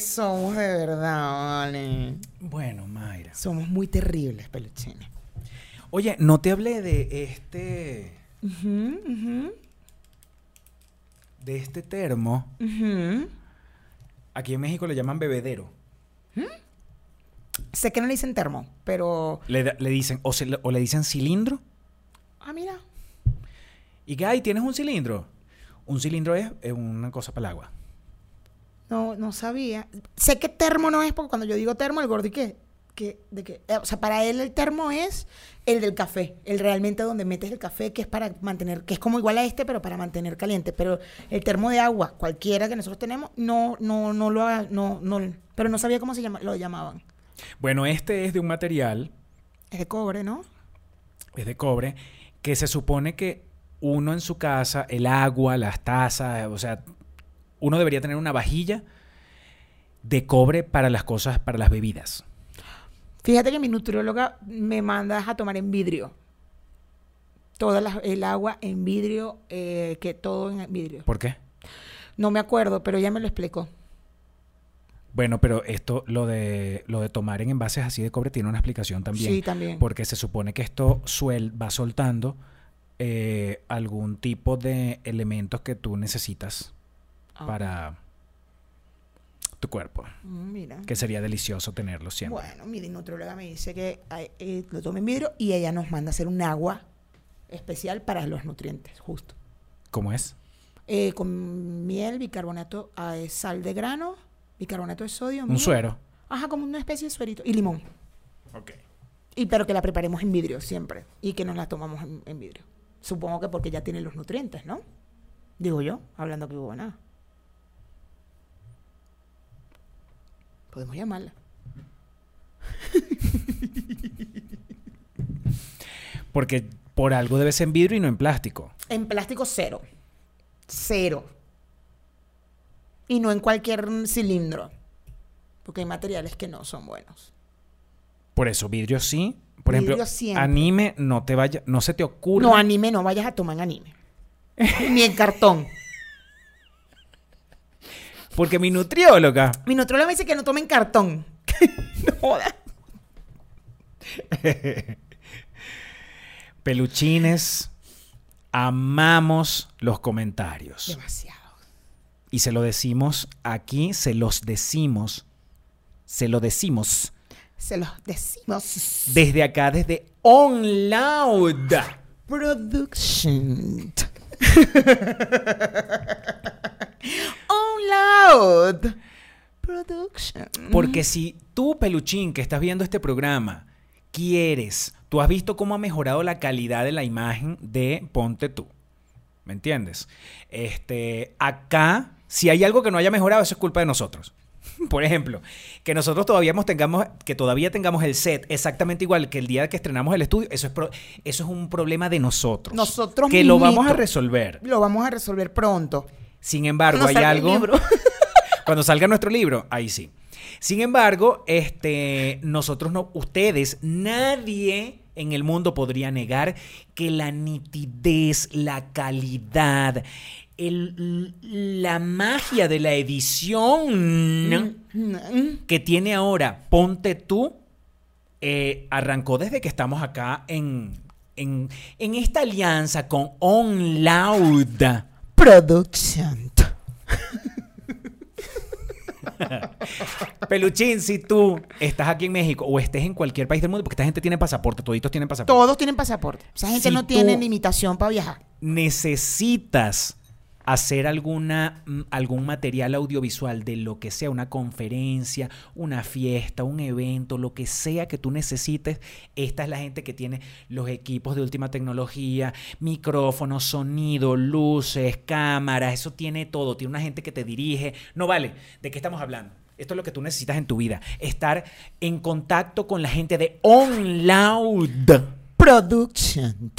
somos de verdad, vale. Bueno, Mayra. Somos muy terribles, peluchines. Oye, no te hablé de este. Ujú, ujú, de este termo. ujú. Aquí en México le llaman bebedero. Sé que no le dicen termo, pero. Le, dicen, o, se le- o le dicen cilindro. Ah, mira. ¿Y qué hay? ¿Tienes un cilindro? Un cilindro es, es una cosa para el agua. No, no sabía. Sé que termo no es porque cuando yo digo termo, el gordi que, que, de que, eh, o sea, para él el termo es el del café, el realmente donde metes el café, que es para mantener, que es como igual a este, pero para mantener caliente. Pero el termo de agua, cualquiera que nosotros tenemos, no, no, no lo, ha- no, no, pero no sabía cómo se llama, lo llamaban. Bueno, este es de un material, Es de cobre, ¿no? es de cobre, que se supone que uno en su casa, el agua, las tazas, o sea, uno debería tener una vajilla de cobre para las cosas, para las bebidas. Fíjate que mi nutrióloga me manda a tomar en vidrio. Toda la- el agua en vidrio, eh, que todo en vidrio. ¿Por qué? No me acuerdo, pero ella me lo explicó. Bueno, pero esto, lo de, lo de tomar en envases así de cobre tiene una explicación también. Sí, también. Porque se supone que esto suel, va soltando eh, algún tipo de elementos que tú necesitas Ah. para tu cuerpo. Mm, Mira. Que sería delicioso tenerlo siempre. Bueno, mi nutrióloga me dice que eh, lo tome en vidrio y ella nos manda a hacer un agua especial para los nutrientes, justo. ¿Cómo es? Eh, con miel, bicarbonato, eh, sal de grano, bicarbonato de sodio. Un miel. suero. Ajá, como una especie de suerito. Y limón. Ok. Y pero que la preparemos en vidrio siempre. Y que nos la tomamos en, en vidrio. Supongo que porque ya tiene los nutrientes, ¿no? Digo yo, hablando que hubo nada. Podemos llamarla. Porque por algo debe ser en vidrio y no en plástico. En plástico cero. Cero. Y no en cualquier cilindro. Porque hay materiales que no son buenos. Por eso, vidrio sí. Por Vidrio ejemplo, siempre. anime, no te vaya, no se te ocurra. No, anime, no vayas a tomar anime. Ni en cartón. Porque mi nutrióloga Mi nutrióloga me dice que no tomen cartón. no jodas. Peluchines, amamos los comentarios. Demasiado. Y se lo decimos aquí, se los decimos, se lo decimos Se los decimos. desde acá, desde On Loud. Production. Loud. Production. Porque si tú, peluchín, que estás viendo este programa, quieres, tú has visto cómo ha mejorado la calidad de la imagen de Ponte tú. ¿Me entiendes? Este, acá, si hay algo que no haya mejorado, eso es culpa de nosotros. Por ejemplo, que nosotros todavía tengamos, que todavía tengamos el set exactamente igual que el día que estrenamos el estudio, eso es, pro- eso es un problema de nosotros. Nosotros Que lo vamos a resolver. Lo vamos a resolver pronto. Sin embargo, Cuando hay algo. libro. Cuando salga nuestro libro, ahí sí. Sin embargo, este, nosotros no, ustedes, nadie en el mundo podría negar que la nitidez, la calidad, el- la magia de la edición que tiene ahora Ponte tú, eh, arrancó desde que estamos acá en, en, en esta alianza con On Loud. Production. Peluchín, si tú estás aquí en México o estés en cualquier país del mundo, porque esta gente tiene pasaporte, toditos tienen pasaporte. Todos tienen pasaporte. Esa gente Si no tiene tú- limitación para viajar. Necesitas hacer alguna, mm, algún material audiovisual de lo que sea, una conferencia, una fiesta, un evento, lo que sea que tú necesites. Esta es la gente que tiene los equipos de última tecnología, micrófonos, sonido, luces, cámaras, eso tiene todo. Tiene una gente que te dirige. No vale, ¿de qué estamos hablando? Esto es lo que tú necesitas en tu vida. Estar en contacto con la gente de On Loud. Production.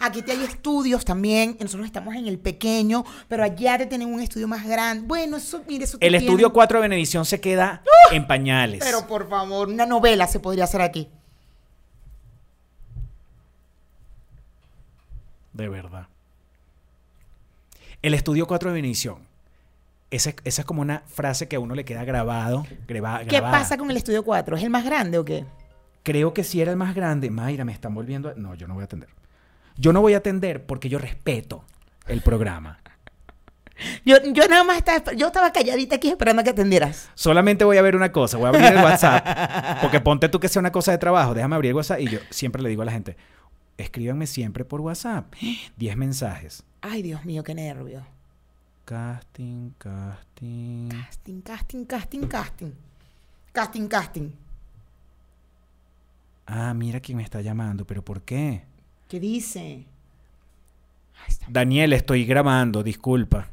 Aquí te hay estudios también. Nosotros estamos en el pequeño, pero allá te tienen un estudio más grande. Bueno, eso, mire, eso El estudio tienen- 4 de Benevisión se queda en pañales. Pero por favor, una novela se podría hacer aquí. De verdad. El estudio 4 de Benevisión esa, es- esa es como una frase que a uno le queda grabado. graba- ¿Qué grabada. pasa con el estudio 4? ¿Es el más grande o qué? Creo que sí era el más grande. Mayra, me están volviendo a... No, yo no voy a atender. Yo no voy a atender porque yo respeto el programa. Yo, yo nada más estaba, yo estaba calladita aquí esperando a que atendieras. Solamente voy a ver una cosa. Voy a abrir el WhatsApp. Porque ponte tú que sea una cosa de trabajo. Déjame abrir el WhatsApp. Y yo siempre le digo a la gente, escríbanme siempre por WhatsApp. 10 mensajes. Ay, Dios mío, qué nervio. Casting, casting. Casting, casting, casting, casting. Casting, casting. Ah, mira quién me está llamando. ¿Pero por qué? ¿Qué dice? Daniel, estoy grabando. Disculpa.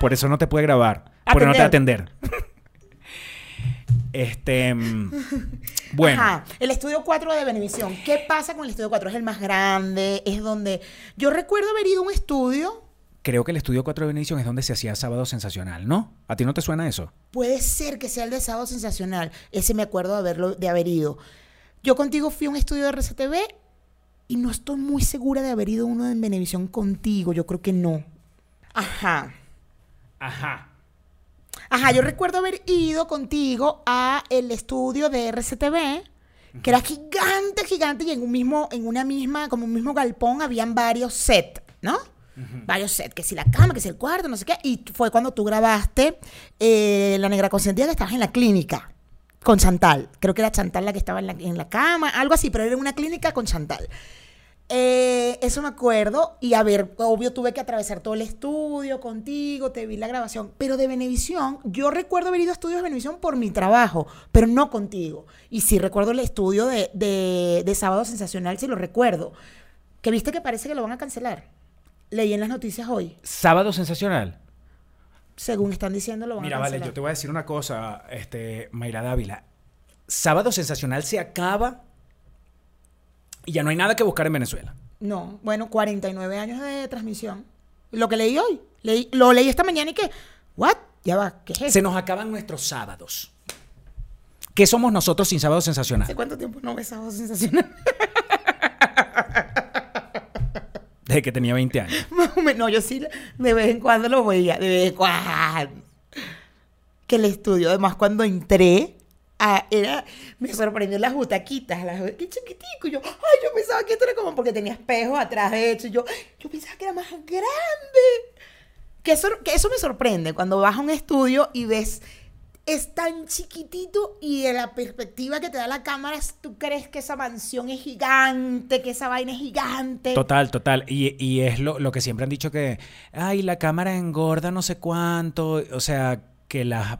Por eso no te puede grabar. Por no te atender. Este. mm, Bueno. Ajá, el estudio 4 de Benevisión. ¿Qué pasa con el estudio 4? Es el más grande, es donde... Yo recuerdo haber ido a un estudio, Creo que el estudio 4 de Benedición es donde se hacía Sábado Sensacional, ¿no? ¿A ti no te suena eso? puede ser que sea el de Sábado Sensacional, ese me acuerdo de, haberlo, de haber ido. Yo contigo fui a un estudio de RCTV y no estoy muy segura de haber ido uno en Benevisión contigo, yo creo que no. Ajá. Ajá. Ajá, yo recuerdo haber ido contigo a el estudio de RCTV, que era gigante, gigante, y en un mismo, en una misma, como un mismo galpón, habían varios sets, ¿no? Varios sets, que si la cama, que si el cuarto, no sé qué. Y fue cuando tú grabaste eh, La Negra Consentida, que estabas en la clínica con Chantal. Creo que era Chantal la que estaba en la, en la cama, algo así, pero era una clínica con Chantal. Eh, eso me acuerdo. Y a ver, obvio tuve que atravesar todo el estudio contigo, te vi la grabación. Pero de Benevisión, yo recuerdo haber ido a estudios de Benevisión por mi trabajo, pero no contigo. Y sí recuerdo el estudio de, de, de Sábado Sensacional, sí lo recuerdo. Que viste que parece que lo van a cancelar. Leí en las noticias hoy. Sábado Sensacional. Según están diciendo, lo van Mira, a vale, cancelar. yo te voy a decir una cosa, este, Mayra Dávila. Sábado Sensacional se acaba y ya no hay nada que buscar en Venezuela. No, bueno, 49 años de transmisión. Lo que leí hoy. Leí, lo leí esta mañana y que, ¿what? Ya va, ¿qué es eso? Se nos acaban nuestros sábados. ¿Qué somos nosotros sin Sábado Sensacional? ¿Hace cuánto tiempo no ves Sábado Sensacional? Desde que tenía 20 años. No, yo sí de vez en cuando lo veía, de vez en cuando. Que el estudio, además, cuando entré, era, me sorprendió las butaquitas, las, qué chiquitico. Yo, ay, yo pensaba que esto era como porque tenía espejos atrás de hecho. y Yo, yo pensaba que era más grande. Que eso, que eso me sorprende cuando vas a un estudio y ves, es tan chiquitito y de la perspectiva que te da la cámara, tú crees que esa mansión es gigante, que esa vaina es gigante. Total, total. Y, y es lo, lo que siempre han dicho que, ay, la cámara engorda no sé cuánto. O sea, que las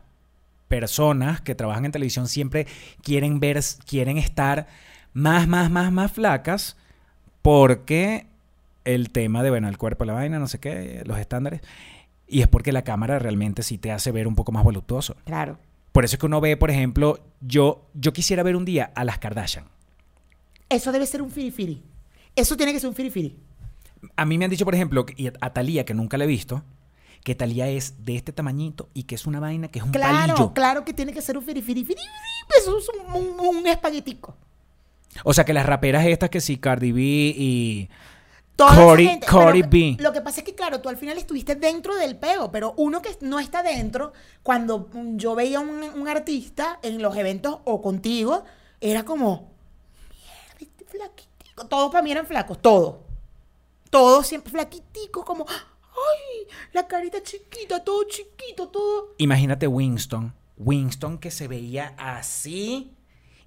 personas que trabajan en televisión siempre quieren ver, quieren estar más, más, más, más flacas porque el tema de, bueno, el cuerpo, la vaina, no sé qué, los estándares. Y es porque la cámara realmente sí te hace ver un poco más voluptuoso. Claro. Por eso es que uno ve, por ejemplo, yo, yo quisiera ver un día a las Kardashian. Eso debe ser un firifiri. Eso tiene que ser un firifiri. A mí me han dicho, por ejemplo, y a Talía, que nunca la he visto, que Talía es de este tamañito y que es una vaina que es un Claro, palillo. claro que tiene que ser un firifiri. Eso es un, un, un espaguetico. O sea, que las raperas estas que sí, Cardi B y... Pero B. Lo que pasa es que, claro, tú al final estuviste dentro del peo, pero uno que no está dentro, cuando yo veía un, un artista en los eventos o contigo, era como, mierda, este flaquitico. Todos para mí eran flacos, todos. Todos siempre flaquiticos, como, ay, la carita chiquita, todo chiquito, todo. Imagínate Winston. Winston que se veía así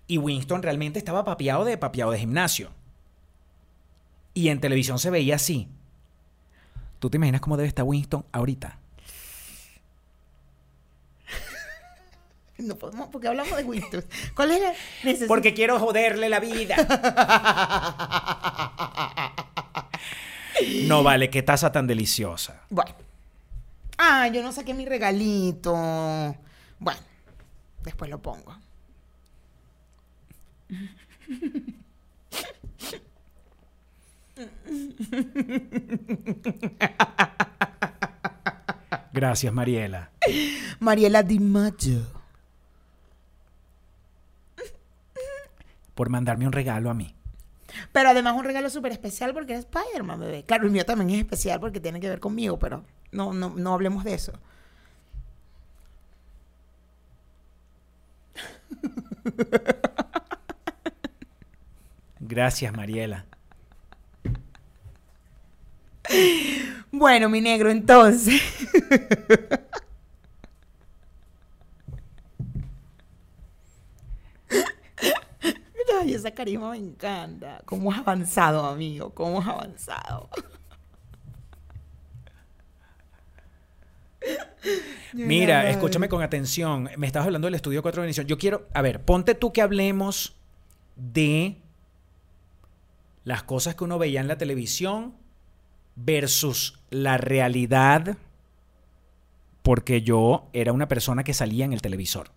y Winston realmente estaba papeado de papeado de gimnasio. Y en televisión se veía así. ¿Tú te imaginas cómo debe estar Winston ahorita? No podemos, porque hablamos de Winston. ¿Cuál es la necesidad? Porque quiero joderle la vida. No vale, qué taza tan deliciosa. Bueno. Ah, yo no saqué mi regalito. Bueno, después lo pongo. Gracias, Mariela. Mariela Di Maggio. por mandarme un regalo a mí. Pero además un regalo súper especial porque eres Spider-Man, bebé. Claro, el mío también es especial porque tiene que ver conmigo, pero no, no, no hablemos de eso. Gracias, Mariela. Bueno, mi negro, entonces. esa carisma me encanta. ¿Cómo has avanzado, amigo? ¿Cómo has avanzado? Mira, escúchame con atención. Me estabas hablando del estudio 4 de. Yo quiero, a ver, ponte tú que hablemos de las cosas que uno veía en la televisión versus la realidad, porque yo era una persona que salía en el televisor.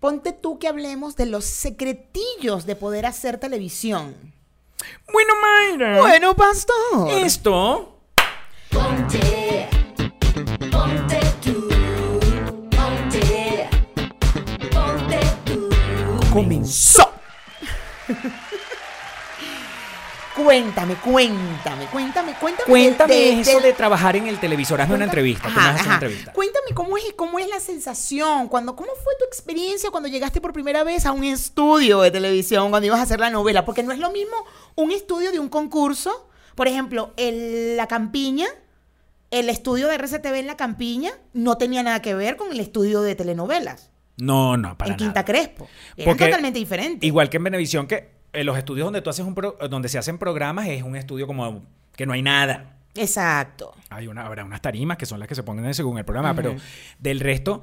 Ponte tú que hablemos de los secretillos de poder hacer televisión. Bueno, Mayra. Bueno, pastor. Esto Ponte, ponte tú, ponte, ponte tú. comenzó. cuéntame, cuéntame, cuéntame, cuéntame. Cuéntame de- de- eso de trabajar en el televisor. Hazme una entrevista. Ajá, vas a hacer una ajá. entrevista. Cuéntame cómo es, cómo es la sensación, cuando, cómo fue tu experiencia cuando llegaste por primera vez a un estudio de televisión, cuando ibas a hacer la novela, porque no es lo mismo un estudio de un concurso, por ejemplo, el- la campiña, el estudio de RCTV en la campiña no tenía nada que ver con el estudio de telenovelas No, no, para en Quinta nada. Crespo. Eran Porque totalmente diferentes. Igual que en Venevisión, que en los estudios donde tú haces un pro- donde se hacen programas es un estudio como que no hay nada. Exacto. Hay una, habrá unas tarimas que son las que se ponen según el programa, pero del resto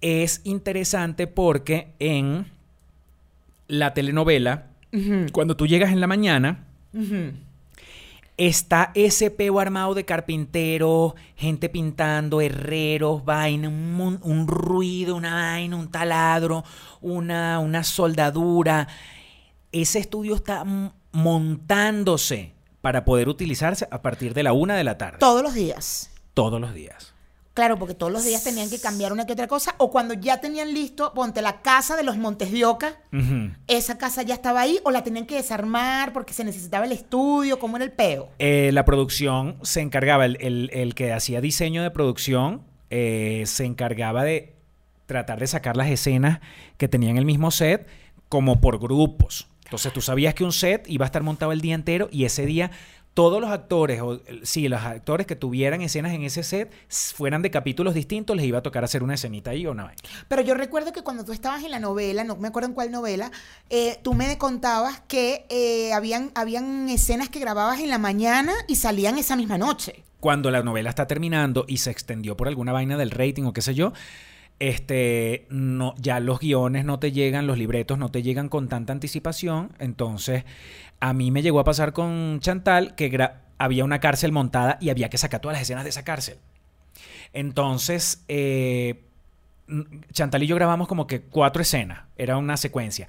es interesante porque en la telenovela, cuando tú llegas en la mañana, está ese peo armado de carpinteros, gente pintando, herreros, vaina, un, un ruido, una vaina, un taladro, una, una soldadura. Ese estudio está montándose para poder utilizarse a partir de la una de la tarde, Todos los días. todos los días. Claro, porque todos los días tenían que cambiar una que otra cosa. O cuando ya tenían listo, ponte la casa de los Montes de Oca. Esa casa ya estaba ahí o la tenían que desarmar porque se necesitaba el estudio, ¿cómo era el peo? Eh, la producción se encargaba, el, el- el que hacía diseño de producción, eh, se encargaba de tratar de sacar las escenas que tenían el mismo set como por grupos. Entonces tú sabías que un set iba a estar montado el día entero y ese día todos los actores, o sí, los actores que tuvieran escenas en ese set, fueran de capítulos distintos, les iba a tocar hacer una escenita ahí o una vaina. Pero yo recuerdo que cuando tú estabas en la novela, no me acuerdo en cuál novela, eh, tú me contabas que eh, habían, habían escenas que grababas en la mañana y salían esa misma noche. cuando la novela está terminando y se extendió por alguna vaina del rating o qué sé yo, este, no, ya los guiones no te llegan, los libretos no te llegan con tanta anticipación. Entonces, a mí me llegó a pasar con Chantal que había una cárcel montada y había que sacar todas las escenas de esa cárcel. Entonces, eh, Chantal y yo grabamos como que cuatro escenas, era una secuencia.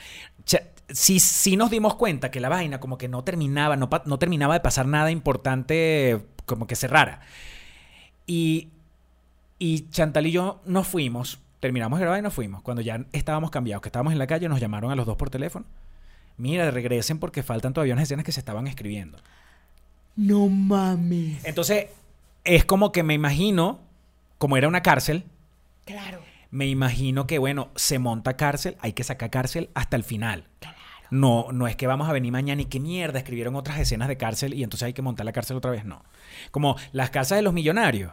Sí, sí nos dimos cuenta que la vaina como que no terminaba, no, no terminaba de pasar nada importante como que cerrara. Y, y Chantal y yo nos fuimos, terminamos de grabar y nos fuimos. Cuando ya estábamos cambiados, que estábamos en la calle, nos llamaron a los dos por teléfono. Mira, regresen porque faltan todavía unas escenas que se estaban escribiendo. No mames. Entonces, es como que me imagino, como era una cárcel, Claro. me imagino que, bueno, se monta cárcel, hay que sacar cárcel hasta el final. No, no es que vamos a venir mañana y qué mierda, escribieron otras escenas de cárcel y entonces hay que montar la cárcel otra vez. No. Como las casas de los millonarios.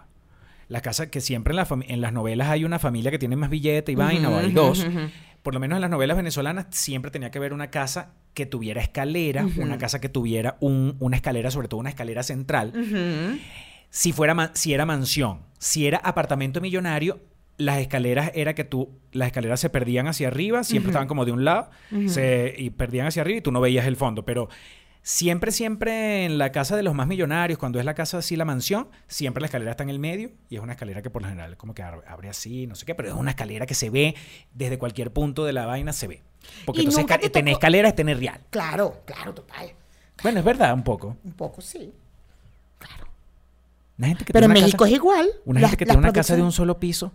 Las casas que siempre en, la las novelas hay una familia que tiene más billete y vaina, o hay dos. Por lo menos en las novelas venezolanas siempre tenía que haber una casa que tuviera escalera, una casa que tuviera un- una escalera, sobre todo una escalera central. Si fuera si era mansión, si era apartamento millonario, las escaleras era que tú las escaleras se perdían hacia arriba, siempre estaban como de un lado, se, y perdían hacia arriba y tú no veías el fondo, pero siempre siempre en la casa de los más millonarios, cuando es la casa así la mansión, siempre la escalera está en el medio y es una escalera que por lo general como que abre, así, no sé qué, pero es una escalera que se ve desde cualquier punto de la vaina se ve. Porque ¿Y entonces nunca ca- te tener tocó- escalera es tener real. Claro, claro, total. Bueno, es verdad un poco. Un poco sí. Una gente que Pero en México casa- es igual. Una Las- gente que tiene una casa de un solo piso.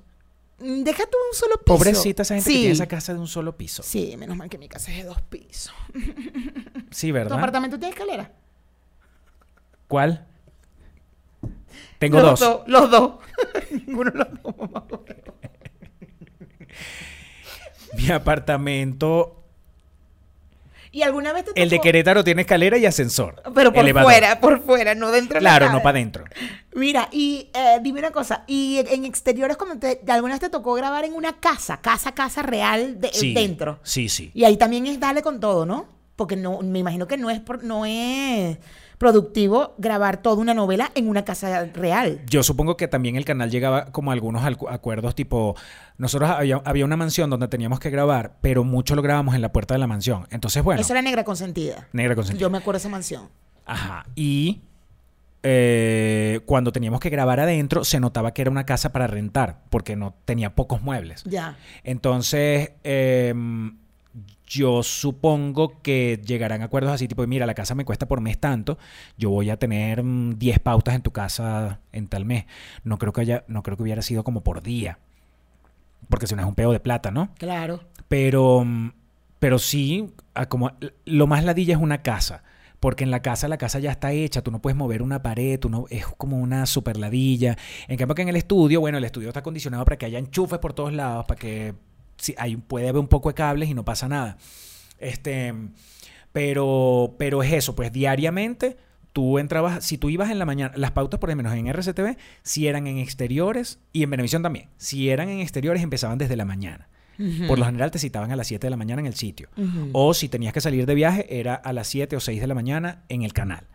Mm, Deja tú un solo piso. Pobrecita esa gente sí. que tiene esa casa de un solo piso. Sí, menos mal que mi casa es de dos pisos. Sí, ¿Tu ¿verdad? apartamento tiene escalera? ¿Cuál? Tengo los dos. Los dos. Ninguno de los dos, mamá. Mi apartamento, ¿Y alguna vez te el de tocó- Querétaro tiene escalera y ascensor. Pero por elevador. fuera, por fuera, no dentro de la Claro, no para adentro. Mira, y eh, dime una cosa, y en- exteriores cuando te, alguna vez te tocó grabar en una casa, casa, casa real de, Sí. dentro. Sí, sí. Y ahí también es darle con todo, ¿no? Porque no, me imagino que no es, por- no es productivo grabar toda una novela en una casa real. Yo supongo que también el canal llegaba como a algunos acuerdos tipo, nosotros había, había una mansión donde teníamos que grabar, pero mucho lo grabamos en la puerta de la mansión. Entonces, bueno, Eso era negra consentida. negra consentida. Yo me acuerdo de esa mansión. Ajá. Y eh, cuando teníamos que grabar adentro, se notaba que era una casa para rentar, porque no tenía pocos muebles. Ya. Entonces, em, yo supongo que llegarán a acuerdos así, tipo, mira, la casa me cuesta por mes tanto, yo voy a tener mm, 10 pautas en tu casa en tal mes. No creo que haya, no creo que hubiera sido como por día. Porque si no es un peo de plata, ¿no? Claro. Pero, mm, pero sí, como, lo más ladilla es una casa. Porque en la casa, la casa ya está hecha, tú no puedes mover una pared, tú no, es como una super ladilla. En cambio que en el estudio, bueno, el estudio está acondicionado para que haya enchufes por todos lados, para que sí, hay, puede haber un poco de cables y no pasa nada. Este, pero, pero es eso, pues diariamente tú entrabas, si tú ibas en la mañana, las pautas por lo menos en RCTV, si eran en exteriores y en Venevisión también, si eran en exteriores empezaban desde la mañana. Por lo general te citaban a las 7 de la mañana en el sitio. O si tenías que salir de viaje, era a las 7 o 6 de la mañana en el canal.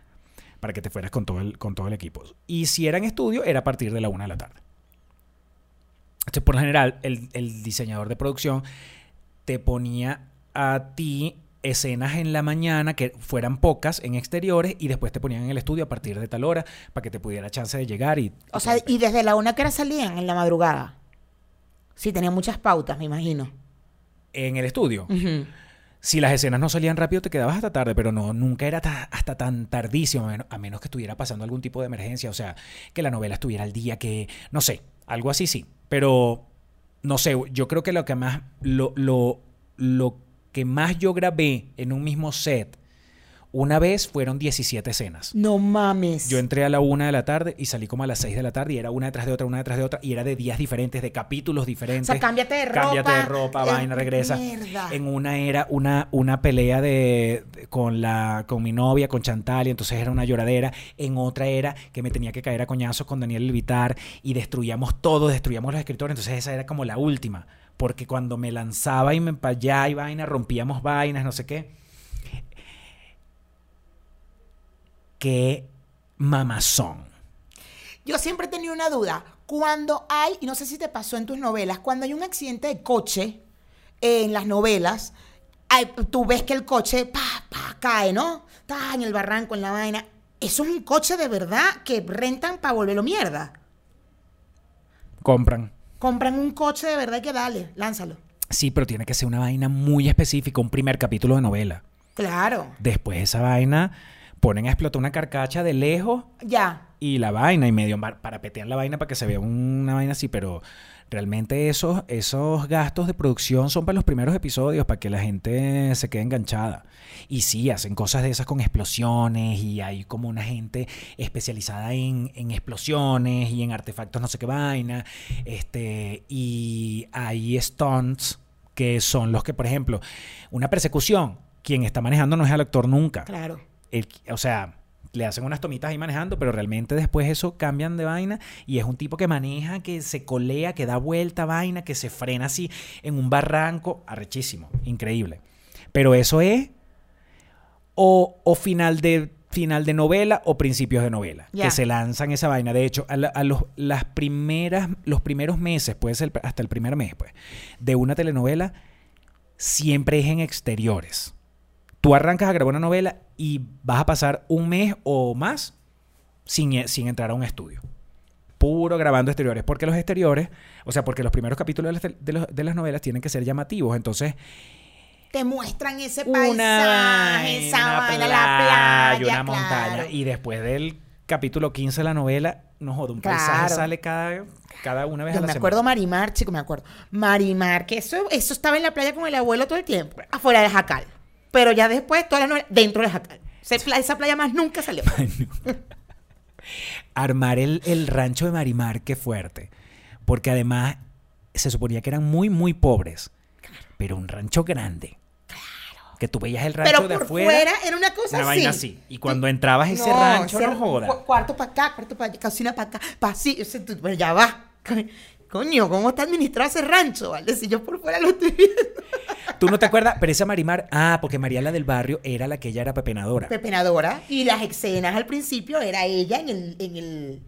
Para que te fueras con todo el, con todo el equipo. Y si era en estudio, era a partir de la 1 de la tarde. Entonces, por lo general, el, el diseñador de producción te ponía a ti escenas en la mañana que fueran pocas en exteriores y después te ponían en el estudio a partir de tal hora para que te pudiera chance de llegar y... O sea, y desde la una que hora salían en la madrugada. Sí, tenía muchas pautas, me imagino. en el estudio. Si las escenas no salían rápido, te quedabas hasta tarde, pero no, nunca era ta- hasta tan tardísimo, a menos, a menos que estuviera pasando algún tipo de emergencia, o sea, que la novela estuviera al día, que, no sé, algo así sí. Pero, no sé, yo creo que lo que más, lo, lo, lo que más yo grabé en un mismo set, una vez fueron 17 escenas. No mames. Yo entré a la una de la tarde y salí como a las 6 de la tarde y era una detrás de otra, una detrás de otra y era de días diferentes, de capítulos diferentes. O sea, cámbiate de Cámbiate de ropa, ropa, eh, vaina, regresa. mierda. En una era una, una pelea de, de- con la con mi novia, con Chantal, y entonces era una lloradera. En otra era que me tenía que caer a coñazos con Daniel Elvitar y destruíamos todo, destruíamos los escritores. Entonces esa era como la última. Porque cuando me lanzaba y me para allá y vaina, rompíamos vainas, no sé qué. Qué mamazón. Yo siempre he tenido una duda. Cuando hay, y no sé si te pasó en tus novelas, cuando hay un accidente de coche eh, en las novelas, hay- tú ves que el coche pa, pa, cae, ¿no? Está en el barranco, en la vaina. Eso es un coche de verdad que rentan para volverlo mierda. Compran. Compran un coche de verdad y que dale, lánzalo. Sí, pero tiene que ser una vaina muy específica, un primer capítulo de novela. Claro. Después esa vaina ponen a explotar una carcacha de lejos Ya. y la vaina y medio parapetean la vaina para que se vea una vaina así, pero realmente esos, esos gastos de producción son para los primeros episodios, para que la gente se quede enganchada. Y sí, hacen cosas de esas con explosiones y hay como una gente especializada en, en explosiones y en artefactos no sé qué vaina. Este, y hay stunts que son los que, por ejemplo, una persecución, quien está manejando no es el actor nunca Claro. El- o sea, le hacen unas tomitas ahí manejando, pero realmente después eso cambian de vaina y es un tipo que maneja, que se colea, que da vuelta vaina, que se frena así en un barranco, arrechísimo, increíble. Pero eso es o, o final de final de novela o principios de novela que se lanzan esa vaina. De hecho a, la- a los las primeras los primeros meses puede ser hasta el primer mes pues de una telenovela siempre es en exteriores tú arrancas a grabar una novela y vas a pasar un mes o más sin, sin entrar a un estudio. Puro grabando exteriores. Porque los exteriores, o sea, porque los primeros capítulos de las, de los- de las novelas tienen que ser llamativos. Entonces, Te muestran ese una paisaje, esa vaina, vaina, una la playa, una montaña. Y después del capítulo 15 de la novela, no joda, un paisaje sale cada, cada una vez Yo a la me semana. acuerdo Marimar, chico, me acuerdo. Marimar, que eso, eso estaba en la playa con el abuelo todo el tiempo, afuera de Jacal. Pero ya después, toda la novela, dentro de Jacal. Esa playa más nunca salió. armar el, el rancho de Marimar, qué fuerte. Porque además se suponía que eran muy, muy pobres. Pero un rancho grande. Que tú veías el rancho Pero de por afuera. fuera era una cosa una así. vaina así. Y cuando entrabas a ese rancho, no cu- Cuarto para acá, cuarto para allá, cocina para acá, ese tú- Pero ya va. Co- Coño, ¿cómo está administrado ese rancho, vale? Si yo por fuera lo estoy viendo. ¿Tú no te acuerdas? Pero esa Marimar, ah, porque María la del barrio era la que ella era pepenadora. Pepenadora. Y las escenas al principio era ella en el, en el,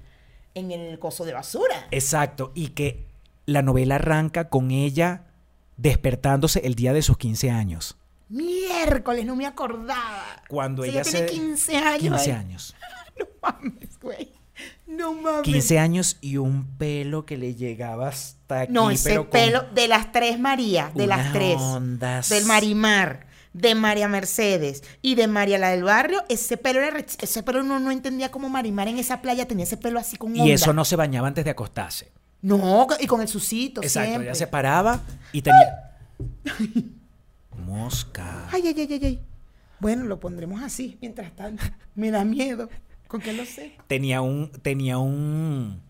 en el coso de basura. Exacto. Y que la novela arranca con ella despertándose el día de sus 15 años. Miércoles, no me acordaba. Cuando O sea, ella ella tiene se- 15 años. 15 ¿eh? años. No mames, güey. No mames. 15 años y un pelo que le llegaba hasta aquí. No, ese pero pelo de las tres María, de las tres. ondas. Del Marimar, de María Mercedes y de María la del barrio, ese pelo era ese pelo uno no entendía cómo Marimar en esa playa tenía ese pelo así con Y onda. eso no se bañaba antes de acostarse. No, y con el sucito Exacto, siempre. ella se paraba y tenía. Mosca. Ay, ay, ay, ay, ay. Bueno, lo pondremos así mientras tanto. Me da miedo. ¿Con qué lo sé? Tenía un. Tenía un.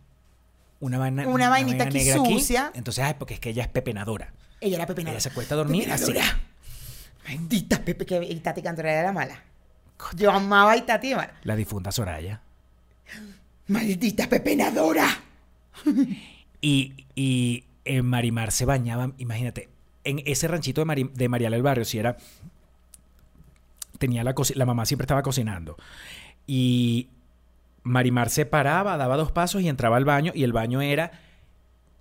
Una vaina. Una vainita aquí negra sucia. Entonces, ay, porque es que ella es pepenadora. Ella era Pepe Ella se acuesta a dormir así. Pepenadora. Maldita Pepe, que y Tati Cantoral era mala. Yo amaba a Itati mala. La difunta Soraya. Maldita pepenadora. Y, y en Marimar se bañaban, imagínate, en ese ranchito de, Mari- de Mariala del Barrio, si era. Tenía la la mamá siempre estaba cocinando. Y Marimar se paraba, daba dos pasos y entraba al baño. Y el baño era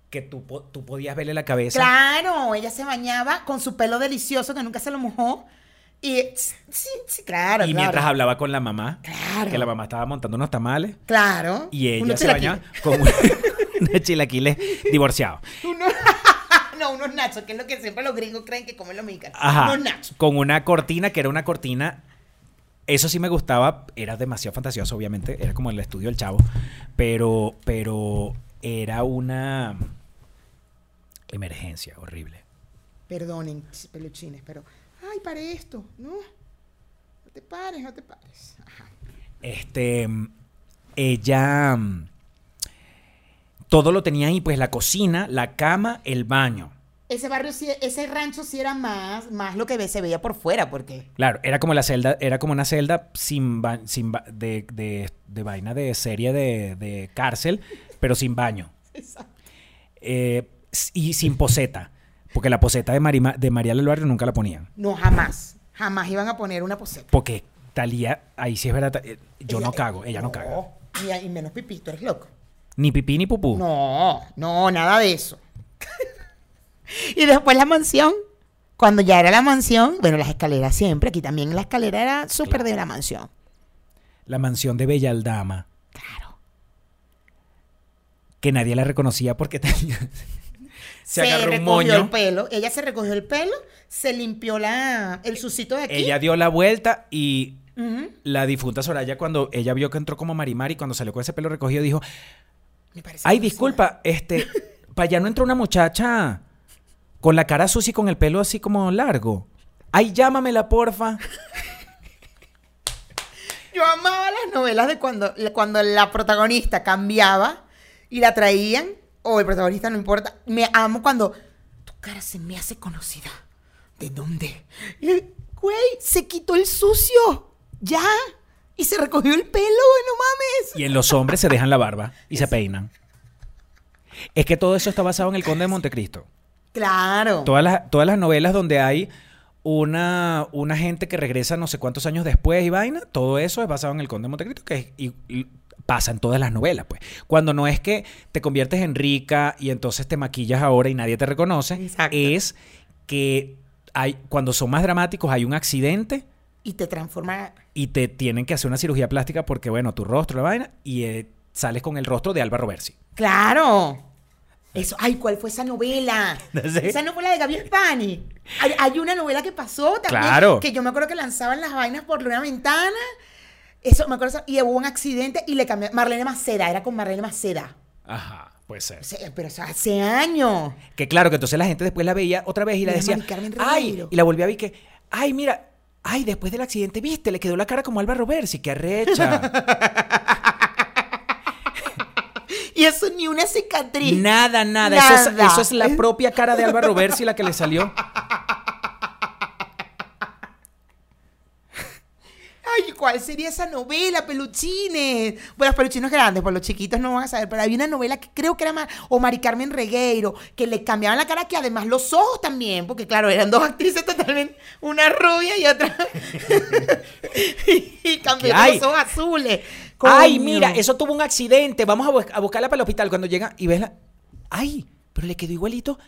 que tú, tú podías verle la cabeza. Claro, ella se bañaba con su pelo delicioso que nunca se lo mojó. Y sí, sí, claro. y claro. mientras hablaba con la mamá, Claro. que la mamá estaba montando unos tamales. Claro. Y ella Unos se bañaba con unos chilaquiles divorciados. Uno- no, unos nachos, que es lo que siempre los gringos creen que comen los mexicanos. Ajá. Unos nachos. Con una cortina que era una cortina. Eso sí me gustaba. Era demasiado fantasioso, obviamente. Era como el estudio del chavo. Pero, pero era una emergencia horrible. Perdonen, ch- peluchines, pero. Ay, pare esto. No. No te pares, no te pares. Ajá. Este. Ella. Todo lo tenía ahí, pues la cocina, la cama, el baño. Ese barrio, sí, ese rancho sí era más, más lo que se veía por fuera, porque. Claro, era como la celda, era como una celda sin, ba- sin ba- de, de- de vaina de serie de, de cárcel, pero sin baño. Eh, s- y sin poseta. Porque la poseta de, Marima, de María del Barrio nunca la ponían. No, jamás. Jamás iban a poner una poseta. Porque Talía, ahí sí es verdad, eh, yo Ella- no cago, ella no, caga. Ni, y menos pipí, tú eres loco. Ni pipí ni pupú. No, no, nada de eso. y después la mansión. Cuando ya era la mansión, bueno, las escaleras siempre, aquí también la escalera era súper de la mansión. La mansión de Bella Aldama, Claro. que nadie la reconocía porque tenía... se, agarró un moño. el pelo, ella se recogió el pelo, se limpió la, el sucito de aquí. Ella dio la vuelta y la difunta Soraya, cuando ella vio que entró como Marimar y cuando salió con ese pelo recogido, dijo: Me parece Ay, disculpa, este, para allá no entró una muchacha con la cara sucia y con el pelo así como largo. Ay, llámamela, porfa. Yo amaba las novelas de cuando, cuando la protagonista cambiaba y la traían, o el protagonista no importa. Me amo cuando tu cara se me hace conocida. ¿De dónde? Güey, se quitó el sucio. Ya. Y se recogió el pelo, güey, no mames. Y en los hombres se dejan la barba y se peinan. Es que todo eso está basado en el Conde de Montecristo. Claro. Todas las, todas las novelas donde hay una, una gente que regresa no sé cuántos años después y vaina, todo eso es basado en el Conde de Montecristo, que es- y, y pasa en todas las novelas, pues. Cuando no es que te conviertes en rica y entonces te maquillas ahora y nadie te reconoce, Exacto. es que hay, cuando son más dramáticos hay un accidente Y te transforma. y te tienen que hacer una cirugía plástica porque, bueno, tu rostro, la vaina, y eh, sales con el rostro de Álvaro Bersi. Claro. Eso, ay, ¿cuál fue esa novela? No sé. Esa no fue la de Gaby Spani. Hay, hay una novela que pasó también. Claro. Que yo me acuerdo que lanzaban las vainas por una ventana. Eso, me acuerdo. Y hubo un accidente y le cambió. Marlene Maceda, era con Marlene Maceda. Ajá, puede ser. Pero eso hace años. Que claro, que entonces la gente después la veía otra vez y la decía, ay, Regueiro". y la volvía a ver que, ay, mira, ay, después del accidente, viste, le quedó la cara como Álvaro Bersi, qué arrecha. Y eso ni una cicatriz. nada, nada, Eso, es, Nada. eso es la propia cara de Álvaro Bersi la que le salió. ¿Cuál sería esa novela, peluchines? Bueno, los peluchines grandes, pues los chiquitos no van a saber, pero había una novela que creo que era más, o Mari Carmen Regueiro, que le cambiaban la cara, que además los ojos también, porque claro, eran dos actrices totalmente, una rubia y otra. y, y cambió ¿Qué hay? los ojos azules. Ay, mira, eso tuvo un accidente. Vamos a, bus- a buscarla para el hospital. Cuando llega y ves la. Ay, pero le quedó igualito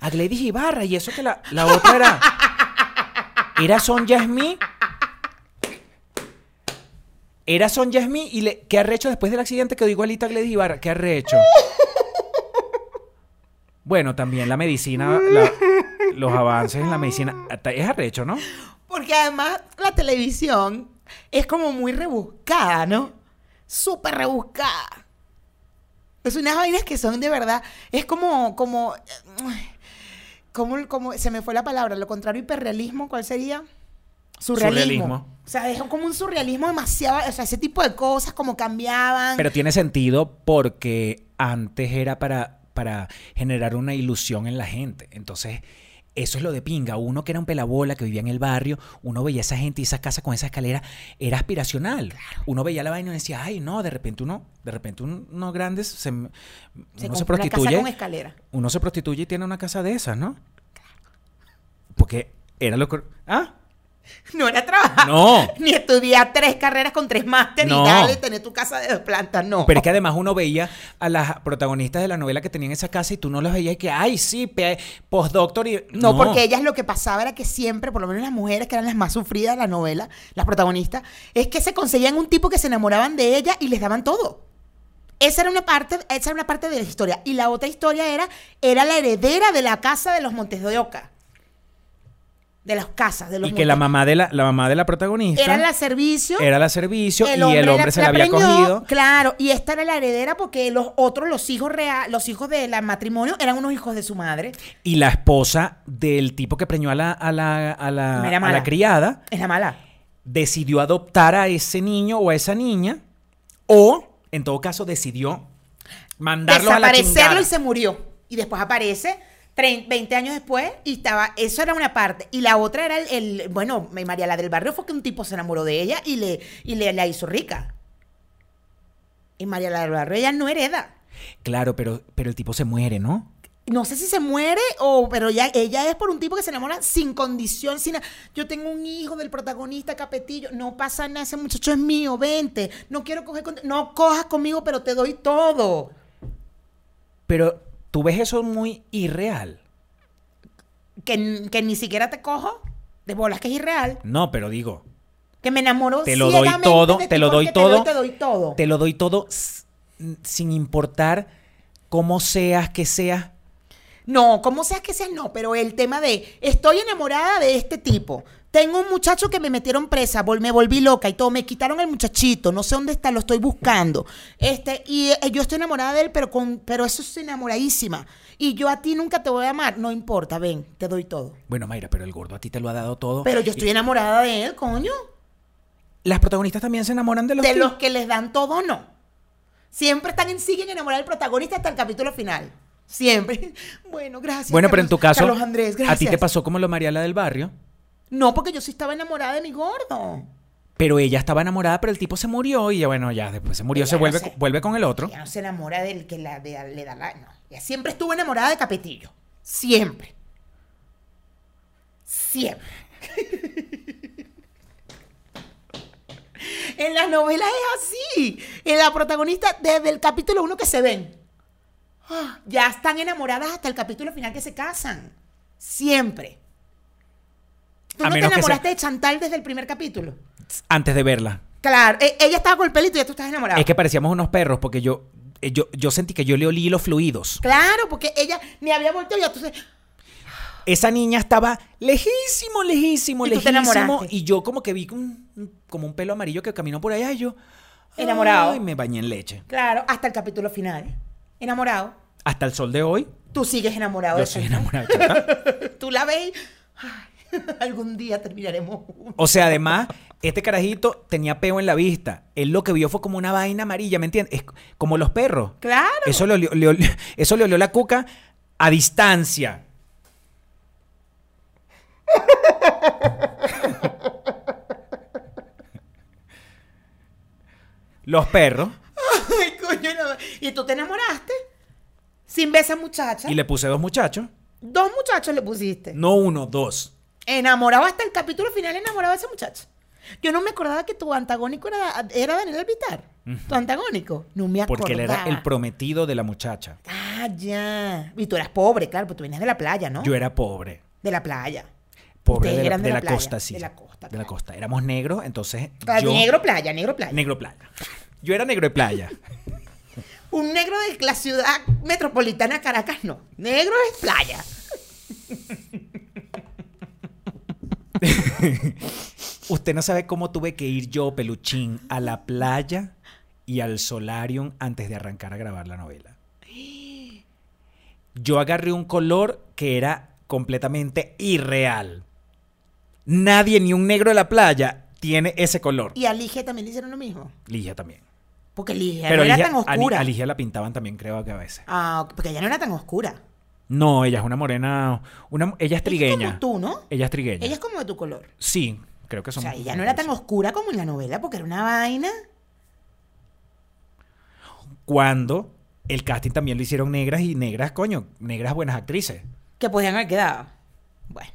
a Gladys Ibarra. Y eso que la, la otra era. Era Sonja Smith. Era Sonja Smith y le, ¿qué arrecho después del accidente quedó igualita a Gladys Ibarra? ¿Qué arrecho? Bueno, también la medicina, los avances en la medicina. Es arrecho, ¿no? Porque además la televisión es como muy rebuscada, ¿no? Súper rebuscada. Es unas vainas que son de verdad. Es como, como, como, como, se me fue la palabra, lo contrario, hiperrealismo, ¿cuál sería? Surrealismo. Surrealismo. O sea, es como un surrealismo demasiado, o sea, ese tipo de cosas como cambiaban. Pero tiene sentido porque antes era para, para generar una ilusión en la gente. Entonces, eso es lo de pinga. Uno que era un pelabola, que vivía en el barrio, uno veía a esa gente y esa casa con esa escalera, era aspiracional. Uno veía la vaina y decía, ay, no, de repente uno, de repente un- unos grandes se, se uno se casa prostituye. con escalera. Uno se prostituye y tiene una casa de esas, ¿no? Porque era lo que... ¿Ah? No era trabajar. No. Ni estudiar tres carreras con tres másteres No. y dale, tener tu casa de dos plantas, no. Pero es que además uno veía a las protagonistas de la novela que tenían esa casa y tú no las veías y que, ay, sí, postdoctor y... No, porque ellas lo que pasaba era que siempre, por lo menos las mujeres que eran las más sufridas de la novela, las protagonistas, es que se conseguían un tipo que se enamoraban de ella y les daban todo. Esa era una parte, esa era una parte de la historia. Y la otra historia era, era la heredera de la casa de los Montes de Oca. De las casas, de los Y que la mamá de la, la mamá de la protagonista Era la servicio. era la servicio y el la- hombre se la, había preñó, cogido. Claro, y esta era la heredera porque los otros, los hijos real, los hijos del matrimonio, eran unos hijos de su madre. Y la esposa del tipo que preñó a la, a la, a la, Era a mala. la criada Es la mala. decidió adoptar a ese niño o a esa niña o, en todo caso, decidió mandarlos a la chingada. y se murió. Y después aparece 30, 20 años después y estaba, eso era una parte. Y la otra era el, el- bueno, María la del barrio fue que un tipo se enamoró de ella y le, y le la hizo rica. Y María la del barrio ella no hereda. Claro, pero, pero el tipo se muere, ¿no? No sé si se muere o, pero ya, ella es por un tipo que se enamora sin condición, sin, yo tengo un hijo del protagonista Capetillo, no pasa nada, ese muchacho es mío, vente, no quiero coger, con- no cojas conmigo, pero te doy todo. Pero tú ves eso muy irreal. que, que ni siquiera te cojo, de bolas que es irreal, No, pero digo, que me enamoro Te lo doy todo, te lo doy todo. Te doy, todo. te lo doy todo sin importar cómo seas, que seas. No, como seas que seas, no, pero el tema de estoy enamorada de este tipo. Tengo un muchacho que me metieron presa, vol- me volví loca y todo, me quitaron el muchachito, no sé dónde está, lo estoy buscando. Este, y eh, yo estoy enamorada de él, pero con, pero eso es enamoradísima. Y yo a ti nunca te voy a amar, no importa, ven, te doy todo. Bueno, Mayra, pero el gordo a ti te lo ha dado todo. Pero yo estoy enamorada de él, coño. Las protagonistas también se enamoran de los de los que les dan todo, no. Siempre están en siguen enamorados del protagonista hasta el capítulo final. Siempre. Bueno, gracias. Bueno, pero en tu caso, Carlos Andrés, gracias. a ti te pasó como lo Mariala del barrio, No, porque yo sí estaba enamorada de mi gordo. pero ella estaba enamorada, pero el tipo se murió y ya bueno, ya después se murió, se no vuelve, vuelve con el otro. Ella no se enamora del que la, de- le da la. No. Ella siempre estuvo enamorada de Capetillo. Siempre. Siempre. en las novelas es así. En la protagonista, desde el capítulo uno que se ven. Ah, Ya están enamoradas hasta el capítulo final que se casan. Siempre. ¿Tú A no te menos que enamoraste sea- de Chantal desde el primer capítulo? Antes de verla. Claro, e- ella estaba con el pelito y ya tú estás enamorado. Es que parecíamos unos perros porque yo, eh, yo, yo sentí que yo le olí los fluidos. Claro, porque ella ni había volteado ya entonces Esa niña estaba lejísimo, lejísimo, Y tú te lejísimo. enamoraste. Y yo como que vi un- como un pelo amarillo que caminó por allá y yo... Enamorado. Ay, me bañé en leche. Claro, hasta el capítulo final. Enamorado. Hasta el sol de hoy, Tú sigues enamorado yo de soy enamorado. Tú la ves ay, algún día terminaremos juntos. O sea, además, este carajito tenía peo en la vista. Él lo que vio fue como una vaina amarilla, ¿me entiendes? Es como los perros. Claro. Eso le olió, le olió- eso le olió la cuca a distancia. Los perros. Ay, coño. ¿Y tú te enamoraste? Sin ver a esa muchacha. Y le puse dos muchachos. Dos muchachos le pusiste. No uno, dos. Enamorado hasta el capítulo final, enamorado de esa muchacha. Yo no me acordaba que tu antagónico era, era Daniel Alvitar. Tu antagónico. No me acordaba. Porque él era el prometido de la muchacha. Ah, ya. Y tú eras pobre, claro, porque tú venías de la playa, ¿no? Yo era pobre. De la playa. Pobre de la, de la playa, costa, sí. De la costa. De la claro. costa. Éramos negros, entonces. Yo- Negro playa, negro playa. Negro playa. Yo era negro de playa. Un negro de la ciudad metropolitana Caracas, no. Negro es playa. Usted no sabe cómo tuve que ir yo, peluchín, a la playa y al solarium antes de arrancar a grabar la novela. Yo agarré un color que era completamente irreal. Nadie, ni un negro de la playa, tiene ese color. Y a Ligia también le hicieron lo mismo. Ligia también. Porque Ligia Pero no era tan oscura. a Ligia la pintaban también, creo que a veces. Ah, porque ella no era tan oscura. No, ella es una morena. Una, ella es trigueña. Es como tú, ¿no? Ella es trigueña. Ella es como de tu color. Sí, creo que O somos. sea, ella no era tan oscura como en la novela, porque era una vaina. Cuando el casting también lo hicieron negras y negras, coño, negras buenas actrices. que podían haber quedado. Bueno.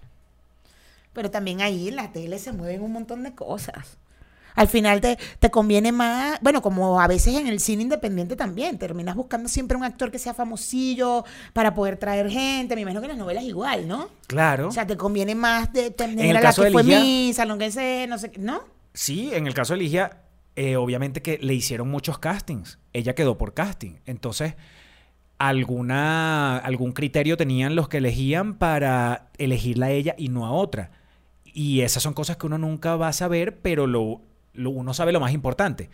Pero también ahí en la tele se mueven un montón de cosas. Al final te, te conviene más, bueno, como a veces en el cine independiente también, terminas buscando siempre un actor que sea famosillo para poder traer gente. Me imagino que en las novelas igual, ¿no? Claro. O sea, te conviene más de tener el a la caso que de fue Ligia- a lo que sé, no sé qué, ¿no? Sí, en el caso de Ligia, eh, obviamente que le hicieron muchos castings. Ella quedó por casting. Entonces, alguna, algún criterio tenían los que elegían para elegirla a ella y no a otra. Y esas son cosas que uno nunca va a saber, pero lo- uno sabe lo más importante.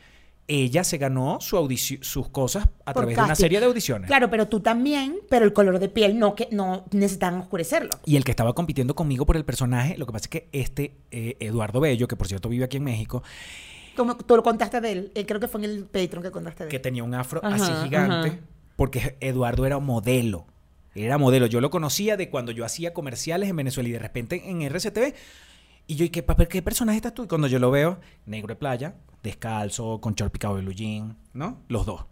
Ella se ganó su audici- sus cosas a Por través de una serie de audiciones. Claro, pero tú también, pero el color de piel no, que no necesitan oscurecerlo. Y el que estaba compitiendo conmigo por el personaje, lo que pasa es que este eh, Eduardo Bello, que por cierto vive aquí en México, Como tú lo contaste de él, eh, creo que fue en el Patreon que contaste de que él. tenía un afro Ajá, así gigante, ajá. porque Eduardo era modelo. Era modelo. Yo lo conocía de cuando yo hacía comerciales en Venezuela y de repente en RCTV. Y yo, ¿y qué, papel, qué personaje estás tú? Y cuando yo lo veo, negro de playa, descalzo, con short picado de blue jean, ¿no? Los dos.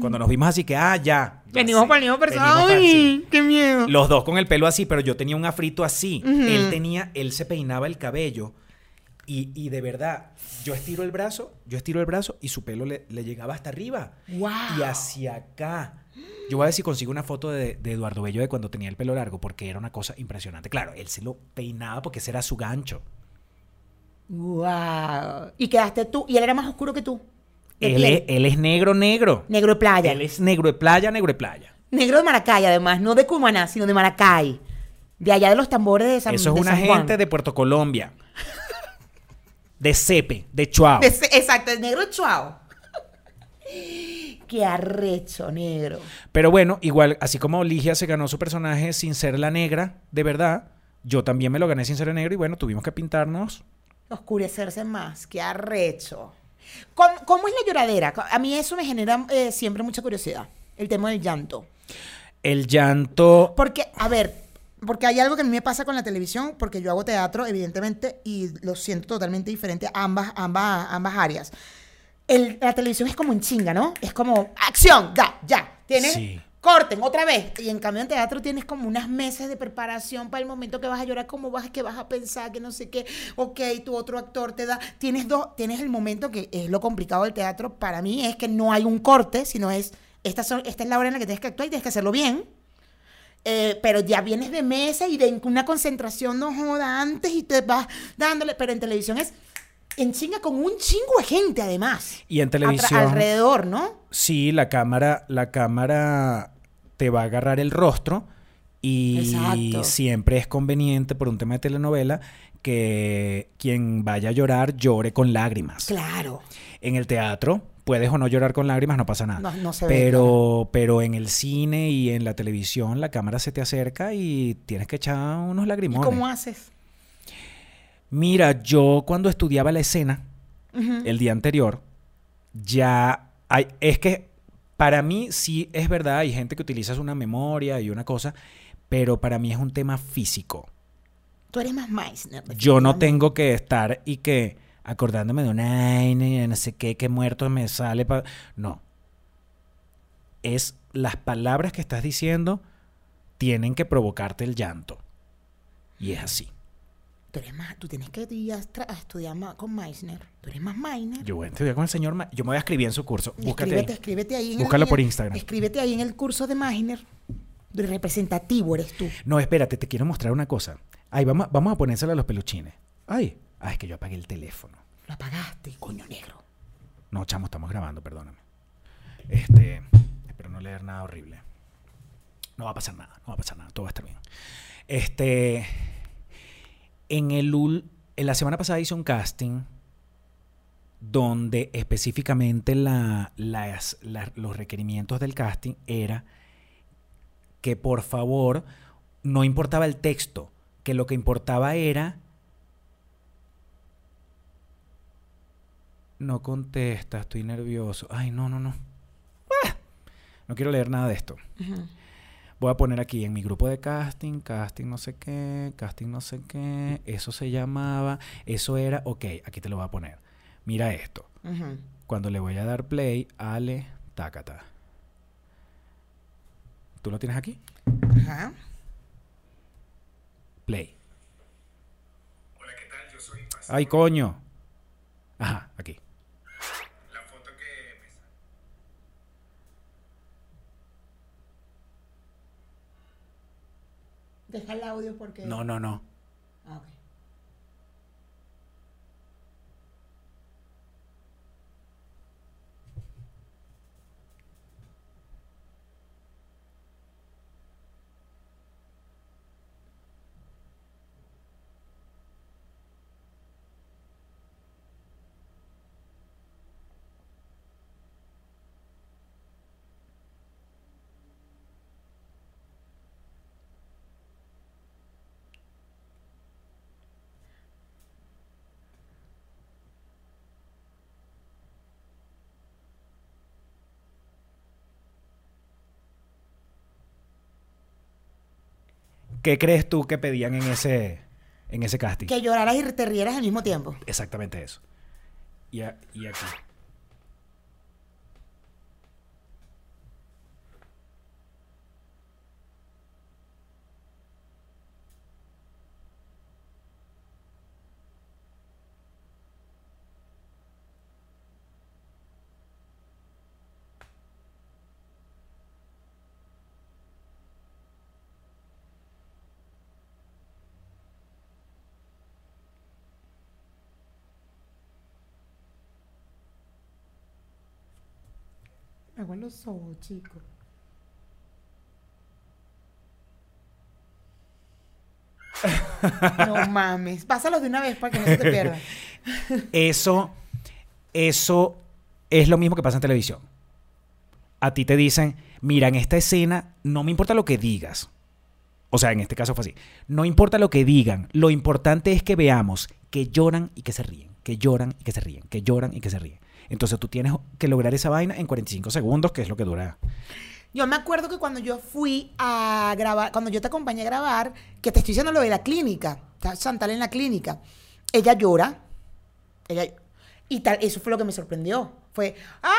Cuando nos vimos así que, ah, ya. ya. Venimos para el mismo personaje. sí. ¡Ay, qué miedo! Los dos con el pelo así, pero yo tenía un afrito así. Él tenía, él se peinaba el cabello. Y, y de verdad, yo estiro el brazo, yo estiro el brazo y su pelo le, le llegaba hasta arriba. ¡Wow! Y hacia acá. Yo voy a ver si consigo una foto de, de Eduardo Bello de cuando tenía el pelo largo, porque era una cosa impresionante. Claro, él se lo peinaba porque ese era su gancho. ¡Wow! Y quedaste tú, y él era más oscuro que tú. Él es, él es negro, negro. Negro de playa. Él es negro de playa, negro de playa. Negro de Maracay, además, no de Cumaná, sino de Maracay. De allá de los tambores de San Eso es de una San Juan. gente de Puerto Colombia. De Cepe, de Chuao. De exacto, el negro chuao. Qué arrecho, negro. Pero bueno, igual, así como Ligia se ganó su personaje sin ser la negra, de verdad, yo también me lo gané sin ser el negro y bueno, tuvimos que pintarnos. Oscurecerse más, qué arrecho. ¿Cómo, cómo es la lloradera? A mí eso me genera eh, siempre mucha curiosidad, el tema del llanto. El llanto. Porque, a ver, porque hay algo que a mí me pasa con la televisión, porque yo hago teatro, evidentemente, y lo siento totalmente diferente a ambas, ambas, ambas áreas. El- la televisión es como en chinga, ¿no? Es como, acción, ya, ya. Tienes, Sí. Corten, otra vez. Y en cambio en teatro tienes como unas meses de preparación para el momento que vas a llorar, cómo vas, que vas a pensar, que no sé qué. Ok, tu otro actor te da. Tienes dos, tienes el momento que es lo complicado del teatro para mí, es que no hay un corte, sino es, esta, esta es la hora en la que tienes que actuar y tienes que hacerlo bien. Eh, pero ya vienes de mesa y de una concentración no joda antes y te vas dándole. Pero en televisión es en chinga con un chingo de gente además. Y en televisión. alrededor, ¿no? Sí, la cámara, la cámara te va a agarrar el rostro y Exacto. siempre es conveniente por un tema de telenovela que quien vaya a llorar llore con lágrimas. Claro. En el teatro puedes o no llorar con lágrimas, no pasa nada. No- no se ve, pero, pero en el cine y en la televisión la cámara se te acerca y tienes que echar unos ¿Y lagrimones. cómo haces? Mira, yo cuando estudiaba la escena el día anterior, ya hay, es que para mí sí es verdad, hay gente que utiliza una memoria y una cosa, pero para mí es un tema físico. Tú eres más Meissner. Yo no tengo que estar y que acordándome de una vaina y no sé qué, que muerto me sale. pa-". No. Es las palabras que estás diciendo tienen que provocarte el llanto. Y es así. Tú eres más, tú tienes que ir a, estudiar más con Meissner. Tú eres más Meissner. Yo voy a estudiar con el señor. Ma- Yo me voy a escribir en su curso. Búscate escríbete, ahí. escríbete ahí. En Búscalo el, por Instagram. Escríbete ahí en el curso de Meissner. Representativo eres tú. No, espérate, te quiero mostrar una cosa. Ay, vamos, vamos a ponérselo a los peluchines. Ay, ah, es que yo apagué el teléfono. Lo apagaste, coño negro. No, chamo, estamos grabando, perdóname. Este, espero no leer nada horrible. No va a pasar nada, no va a pasar nada, todo va a estar bien. Este, en el en la semana pasada hice un casting donde específicamente los requerimientos del casting era que por favor no importaba el texto, que lo que importaba era No contesta, estoy nervioso. Ay, no, no, no. ¡Ah! No quiero leer nada de esto. Voy a poner aquí en mi grupo de casting, casting no sé qué, casting no sé qué. Eso se llamaba, eso era, ok, aquí te lo voy a poner. Mira esto. Cuando le voy a dar play, Ale, tácata. ¿Tú lo tienes aquí? Ajá. Play. Ay, coño. Ajá, aquí. Deja el audio porque. No, no, no. Ah. ¿Qué crees tú que pedían en ese, en ese casting? Que lloraras y te rieras al mismo tiempo. Exactamente eso. Y, a- y aquí. Los ojos, chicos. no mames. Pásalos de una vez para que no se te pierdan. Eso, eso es lo mismo que pasa en televisión. A ti te dicen, mira, en esta escena no me importa lo que digas. O sea, en este caso fue así. No importa lo que digan, lo importante es que veamos que lloran y que se ríen, que lloran y que se ríen, que lloran y que se ríen. Entonces tú tienes que lograr esa vaina en 45 segundos, que es lo que dura. Yo me acuerdo que cuando yo fui a grabar, cuando yo te acompañé a grabar, que te estoy diciendo lo de la clínica, está Chantal en la clínica, ella llora, ella, y tal, eso fue lo que me sorprendió. Fue, ah,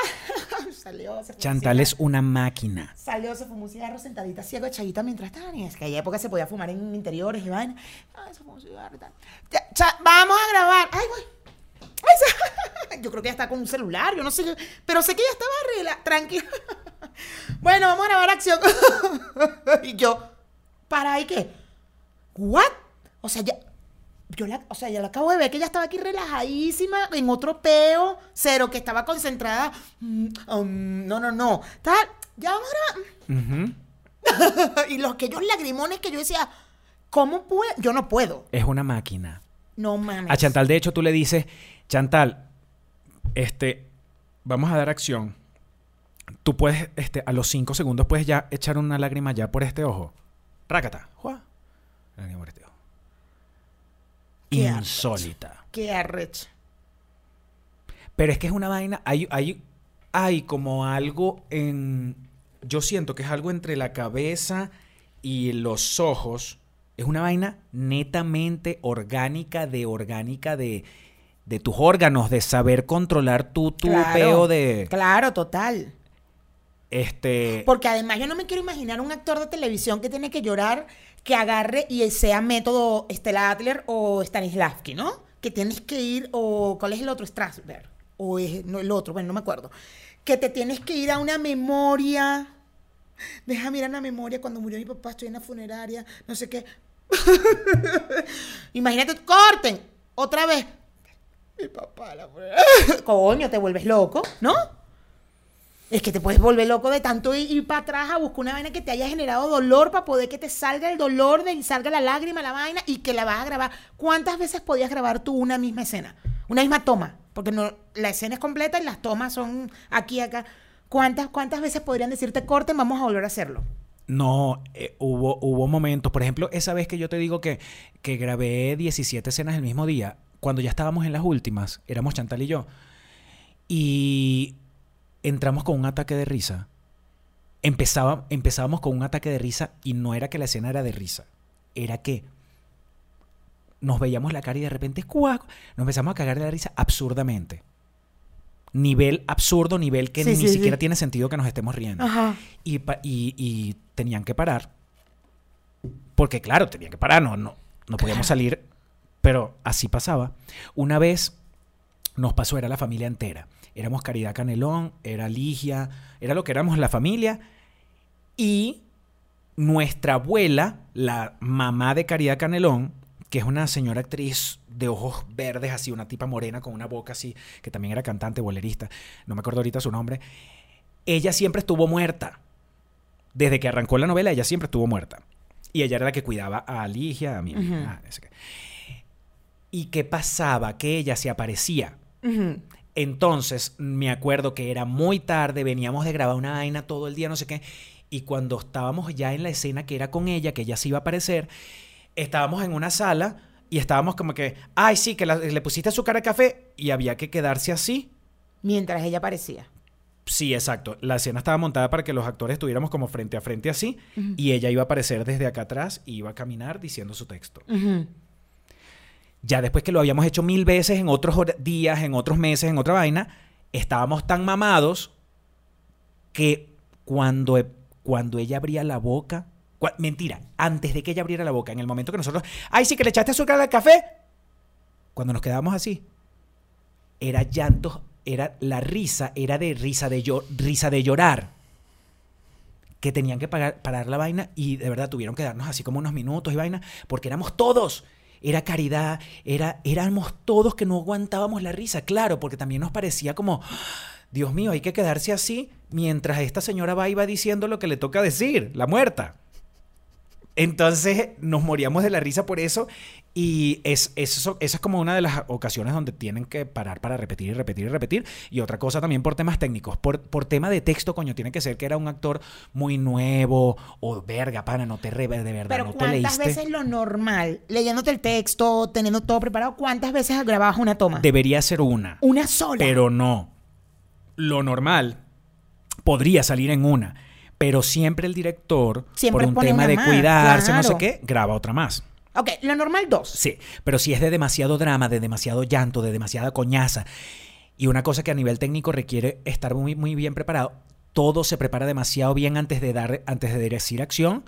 salió, se fue Chantal un es una máquina. Salió, se fumó un cigarro sentadita así agachadita mientras estaban. Y es que época se podía fumar en interiores y vaina. Se fumó un cigarro y tal. Ya, cha- vamos a grabar. Ay, voy. Yo creo que ella está con un celular, yo no sé. Pero sé que ella estaba rela, tranquila. Bueno, vamos a grabar acción. y yo, ¿para ahí qué? ¿What? O sea, ya. Yo la, o sea, ya la acabo de ver que ella estaba aquí relajadísima, en otro peo, cero, que estaba concentrada. Mm, um, no, no, no. Tal, ya vamos a grabar. Y los que ellos lagrimones que yo decía, ¿cómo puedo? Yo no puedo. Es una máquina. No mames. A Chantal, de hecho, tú le dices, Chantal, este, vamos a dar acción. Tú puedes, este, a los cinco segundos puedes ya echar una lágrima ya por este ojo. Rácata. Juá. Lágrima por este ojo. Qué Insólita. Qué arrecha. Pero es que es una vaina, hay, hay, hay como algo en... Yo siento que es algo entre la cabeza y los ojos. Es una vaina netamente orgánica, de orgánica, de, de tus órganos, de saber controlar tu, tu Claro, peo de... Claro, total. Este... Porque además yo no me quiero imaginar un actor de televisión que tiene que llorar, que agarre y sea método Stella Adler o Stanislavski, ¿no? Que tienes que ir, o ¿cuál es el otro? Strasberg. O es, no, el otro, bueno, no me acuerdo. Que te tienes que ir a una memoria. Deja mirar una memoria cuando murió mi papá, estoy en la funeraria, no sé qué. Imagínate, corten, otra vez. Mi papá, la funeraria. Coño, te vuelves loco, ¿no? Es que te puedes volver loco de tanto ir, ir para atrás a buscar una vaina que te haya generado dolor para poder que te salga el dolor, de, y salga la lágrima, la vaina y que la vas a grabar. ¿Cuántas veces podías grabar tú una misma escena? Una misma toma. Porque no, la escena es completa y las tomas son aquí y acá. ¿Cuántas, ¿Cuántas veces podrían decirte corten, vamos a volver a hacerlo? No, eh, hubo, hubo momentos, por ejemplo, esa vez que yo te digo que, que grabé 17 escenas el mismo día, cuando ya estábamos en las últimas, éramos Chantal y yo, y entramos con un ataque de risa. Empezaba, empezábamos con un ataque de risa y no era que la escena era de risa, era que nos veíamos la cara y de repente ¡cuac! nos empezamos a cagar de la risa absurdamente. Nivel absurdo, nivel que Sí, ni sí, sí. siquiera tiene sentido que nos estemos riendo Ajá. y, y- y tenían que parar. Porque claro, tenían que parar, no, no, no podíamos salir, pero así pasaba. Una vez nos pasó, era la familia entera. Éramos Caridad Canelón, era Ligia, era lo que éramos la familia. Y nuestra abuela, la mamá de Caridad Canelón, que es una señora actriz de ojos verdes, así, una tipa morena con una boca así, que también era cantante, bolerista, no me acuerdo ahorita su nombre, ella siempre estuvo muerta. Desde que arrancó la novela, ella siempre estuvo muerta. Y ella era la que cuidaba a Ligia, a ah, no sé qué. ¿Y qué pasaba? Que ella se aparecía. Entonces, me acuerdo que era muy tarde, veníamos de grabar una vaina todo el día, no sé qué. Y cuando estábamos ya en la escena que era con ella, que ella se iba a aparecer, estábamos en una sala y estábamos como que, ay, sí, que la- le pusiste azúcar al café y había que quedarse así. Mientras ella aparecía. Sí, exacto. La escena estaba montada para que los actores estuviéramos como frente a frente así y ella iba a aparecer desde acá atrás y iba a caminar diciendo su texto. Ujú. Ya después que lo habíamos hecho mil veces en otros días, en otros meses, en otra vaina, estábamos tan mamados que cuando, e- cuando ella abría la boca, mentira, antes de que ella abriera la boca, en el momento que nosotros, ay, sí que le echaste azúcar al café, cuando nos quedábamos así, era llanto, era la risa, era de risa de, risa de llorar. Que tenían que pagar- parar la vaina y de verdad tuvieron que darnos así como unos minutos y vaina, porque éramos todos. Era caridad, era, éramos todos que no aguantábamos la risa, claro, porque también nos parecía como, Dios mío, hay que quedarse así mientras esta señora va y va diciendo lo que le toca decir, la muerta. Entonces nos moríamos de la risa por eso y es, eso, esa es como una de las ocasiones donde tienen que parar para repetir y repetir y repetir. Y otra cosa también por temas técnicos, por, por tema de texto, coño, tiene que ser que era un actor muy nuevo o verga, pana, no te re, de verdad, Pero no te ¿cuántas leíste. veces lo normal, leyéndote el texto, teniendo todo preparado, cuántas veces grababas una toma? Debería ser una, Una sola. pero no. Lo normal podría salir en una. Pero siempre el director, Siempre por un tema de más, cuidarse, no sé qué, graba otra más. Ok, lo normal dos. Sí, pero si es de demasiado drama, de demasiado llanto, de demasiada coñaza, y una cosa que a nivel técnico requiere estar muy, muy bien preparado, todo se prepara demasiado bien antes de dar, antes de decir acción,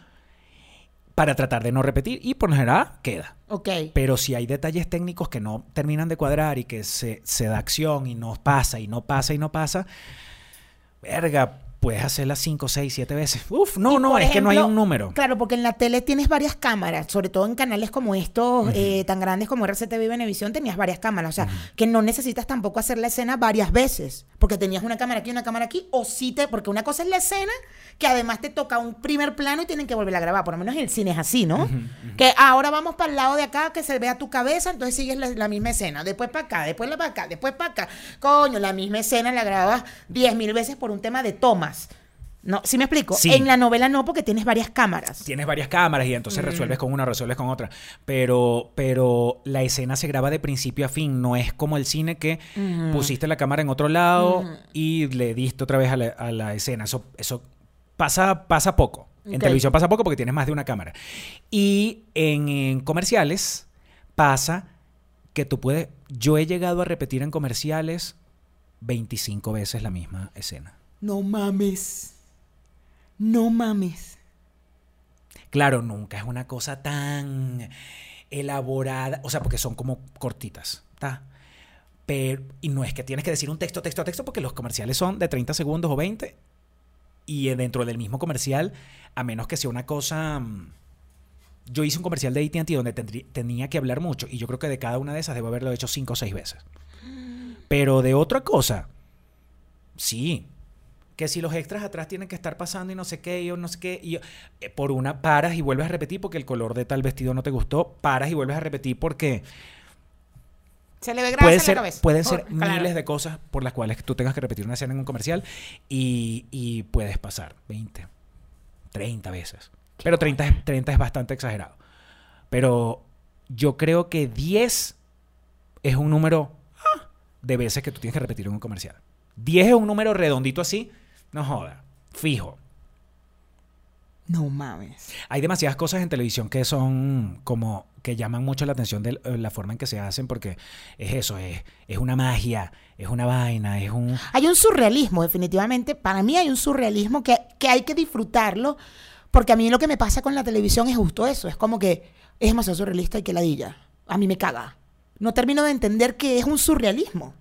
para tratar de no repetir, y por lo general queda. Ok. Pero si hay detalles técnicos que no terminan de cuadrar y que se, se da acción y no pasa y no pasa y no pasa, verga, puedes hacerla 5, 6, 7 veces. Uf, no, no, es que no hay un número. Claro, porque en la tele tienes varias cámaras, sobre todo en canales como estos, eh, tan grandes como RCTV y Venevisión, tenías varias cámaras. O sea, que no necesitas tampoco hacer la escena varias veces, porque tenías una cámara aquí, una cámara aquí, o sí te. Porque una cosa es la escena, que además te toca un primer plano y tienen que volver a grabar. Por lo menos en el cine es así, ¿no? Que ahora vamos para el lado de acá, que se vea tu cabeza, entonces sigues la, la misma escena. Después para acá, después para acá, después para acá. Coño, la misma escena la grabas diez mil veces por un tema de tomas. No, ¿sí me explico? Sí. En la novela no, porque tienes varias cámaras. Tienes varias cámaras y entonces resuelves con una, resuelves con otra. Pero, pero la escena se graba de principio a fin. No es como el cine que pusiste la cámara en otro lado y le diste otra vez a la, a la escena. Eso, eso pasa, pasa poco. En televisión pasa poco porque tienes más de una cámara. Y en, en comerciales pasa que tú puedes... Yo he llegado a repetir en comerciales 25 veces la misma escena. No mames. No mames. Claro, nunca es una cosa tan elaborada, o sea, porque son como cortitas. Pero, y no es que tienes que decir un texto, texto, texto, porque los comerciales son de 30 segundos o 20, y dentro del mismo comercial, a menos que sea una cosa... mm, Yo hice un comercial de AT&T donde tenía que hablar mucho, y yo creo que de cada una de esas debo haberlo hecho 5 o 6 veces. Pero de otra cosa, sí, que si los extras atrás tienen que estar pasando y no sé qué, y yo no sé qué, y yo- eh, por una paras y vuelves a repetir porque el color de tal vestido no te gustó, paras y vuelves a repetir porque Se le ve grasa puede la ser, pueden Oh, ser claro. miles de cosas por las cuales tú tengas que repetir una escena en un comercial y, y puedes pasar 20, 30 veces. Pero 30 es, 30 es bastante exagerado. Pero yo creo que 10 es un número ah, de veces que tú tienes que repetir en un comercial. 10 es un número redondito así, no joda, fijo. No mames. Hay demasiadas cosas en televisión que son como que llaman mucho la atención de la forma en que se hacen porque es eso, es, es una magia, es una vaina, es un... Hay un surrealismo, definitivamente. Para mí hay un surrealismo que, que hay que disfrutarlo. Porque a mí lo que me pasa con la televisión es justo eso. Es como que es demasiado surrealista y que ladilla. A mí me caga. No termino de entender que es un surrealismo.